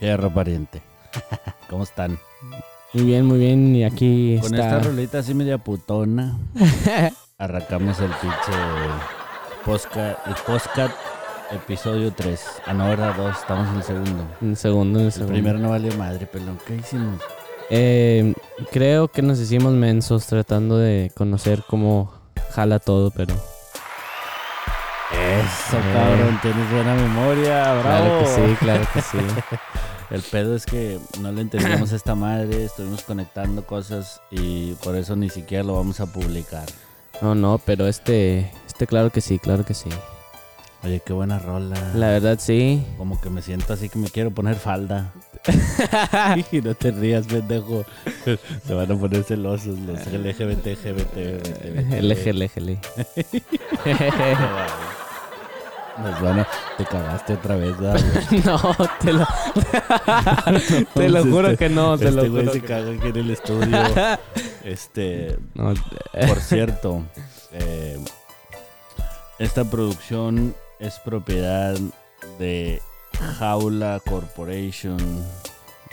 Fierro pariente. ¿Cómo están? Muy bien, muy bien. Y aquí Con está. esta rolita así media putona, arrancamos el pinche postcat, el postcat episodio 3. Ah, no, era 2, estamos en el segundo. Un segundo, un El segundo. primero no valió madre, pelón. ¿Qué hicimos? Eh, creo que nos hicimos mensos tratando de conocer cómo jala todo, pero. Eso, Eh. cabrón, tienes buena memoria, bravo. Claro que sí, claro que sí. El pedo es que no le entendíamos a esta madre, estuvimos conectando cosas y por eso ni siquiera lo vamos a publicar. No, no, pero este. Este, claro que sí, claro que sí. Oye, qué buena rola. La verdad, sí. Como que me siento así que me quiero poner falda. y no te rías, pendejo. Se van a poner celosos los LGBT, LGBT, LGBT. Eje. Nos van a... Te cagaste otra vez, ¿verdad, güey? No, te lo. te lo Este- juro que no, te lo Este güey juro. se que- caga aquí en el estudio. Este, No, por cierto, eh, esta producción es propiedad de Jaula Corporation.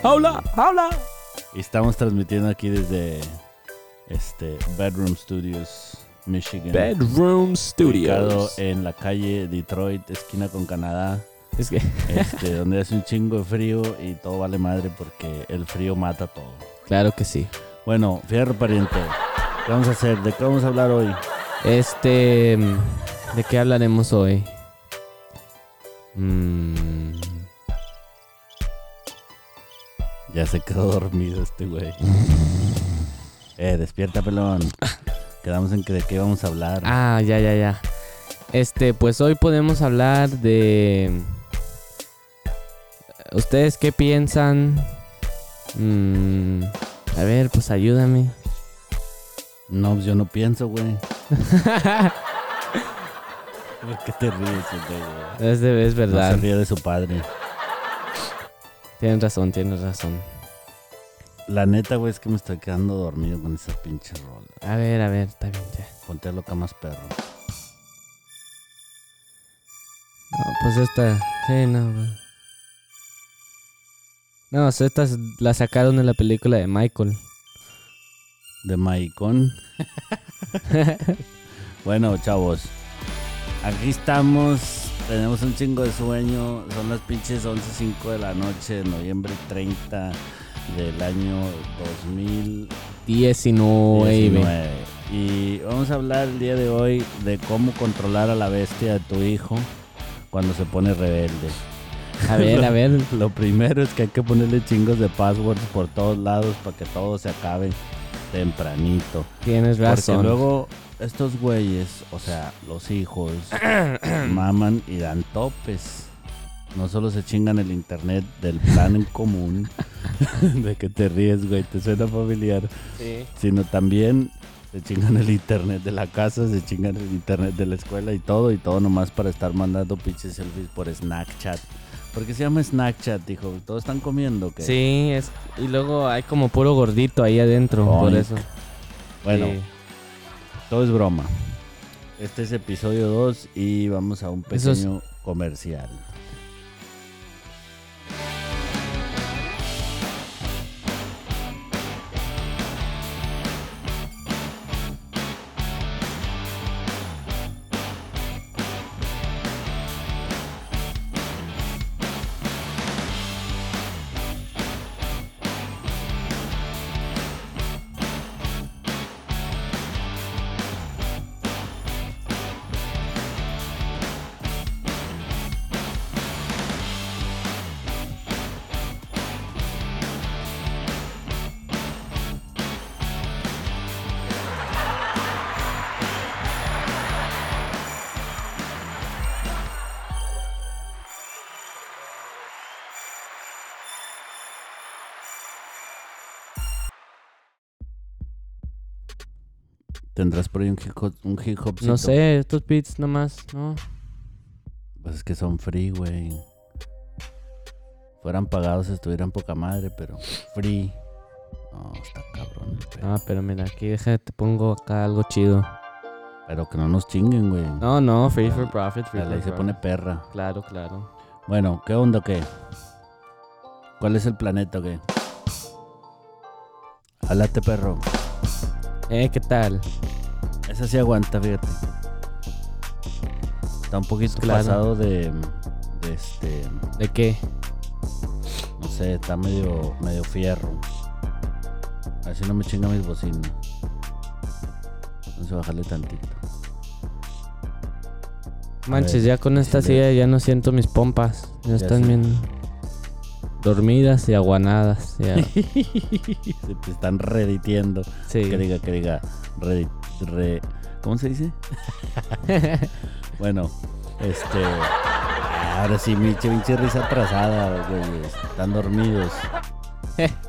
¡Jaula! ¡Jaula! Y estamos transmitiendo aquí desde este Bedroom Studios, Michigan. Bedroom Studios. en la calle Detroit, esquina con Canadá, Es que. este, donde hace un chingo de frío y todo vale madre porque el frío mata todo. Claro que sí. Bueno, fierro pariente, ¿qué vamos a hacer? ¿De qué vamos a hablar hoy? Este. ¿De qué hablaremos hoy? Mm, Ya se quedó dormido este güey. eh, despierta, pelón. Quedamos en que de qué vamos a hablar. Ah, ya, ya, ya. Este, pues hoy podemos hablar de. ¿Ustedes qué piensan? Mm, a ver, pues ayúdame. No, pues yo no pienso, güey. ¿Por qué te ríes, güey? Es, de- es No verdad. se ríe de su padre. Tienes razón, tienes razón. La neta, güey, es que me estoy quedando dormido con esa pinche rola. A ver, a ver, está bien ya. Ponte loca más perro. No, pues esta. Sí, no, güey. No, estas la sacaron de la película de Michael. De Maicon. bueno, chavos. Aquí estamos. Tenemos un chingo de sueño. Son las pinches 11.05 de la noche, noviembre 30 del año 2019. 19. Y vamos a hablar el día de hoy de cómo controlar a la bestia de tu hijo cuando se pone rebelde. A ver, a ver. Lo primero es que hay que ponerle chingos de passwords por todos lados para que todo se acabe tempranito. Tienes Porque razón. luego estos güeyes, o sea, los hijos, maman y dan topes. No solo se chingan el internet del plan en común, de que te ríes, güey, te suena familiar, Sí. sino también se chingan el internet de la casa, se chingan el internet de la escuela y todo, y todo nomás para estar mandando pinches selfies por Snapchat. ¿Por qué se llama Snapchat, hijo? ¿Todos están comiendo? ¿qué? Sí, es, y luego hay como puro gordito ahí adentro, por eso. Bueno, Sí. Todo es broma. Este es episodio 2 y vamos a un es- pequeño comercial. ¿Tendrás por ahí un hip hop? Un hip hopcito? No sé, estos beats nomás, ¿no? Pues es que son free, güey. Fueran pagados, estuvieran poca madre, pero free. No, está cabrón el pedo. Ah, pero mira, aquí déjate, te pongo acá algo chido. Pero que no nos chinguen, güey. No, no, free for profit, free La for ley se profit. pone perra. Claro, claro. Bueno, ¿qué onda o qué? ¿Cuál es el planeta o qué? Háblate, perro. Eh, ¿qué tal? Esa sí aguanta, fíjate. Está un poquito Claro. pasado de, de este, ¿De qué? no sé, está medio, medio fierro. Así no me chinga mis bocinas. Vamos a bajarle tantito. Manches, ya con esta silla ya no siento mis pompas. Ya, Ya están bien dormidas y aguanadas. Ya. Se te están reditiendo. Sí. Que diga, que diga, re, ¿cómo se dice? bueno, este, ahora sí, mi pinche risa atrasada, güey, están dormidos.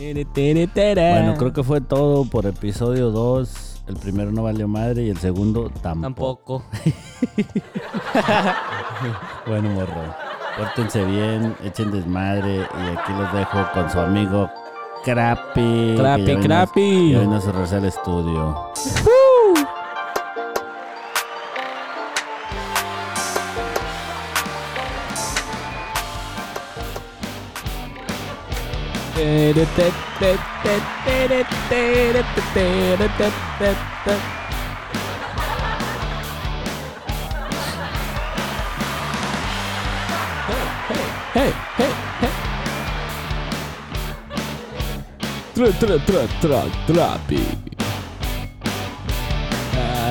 Bueno, creo que fue todo por episodio 2. El primero no valió madre y el segundo tampoco. Tampoco. Bueno, morro. Pórtense bien, echen desmadre y aquí los dejo con su amigo Crappy. Crappy, crappy. Ya vino a cerrarse el estudio. Hey, hey, hey. Tra, tra, tra, tra, trapi.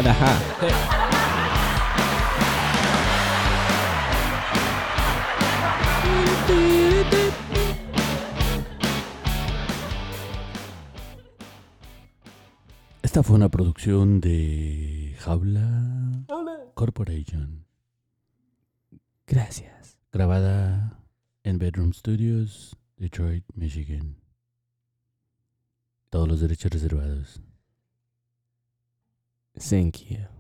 Ajá. Hey. Esta fue una producción de Jaula Corporation, Gracias. grabada en Bedroom Studios, Detroit, Michigan. Todos los derechos reservados. Thank you.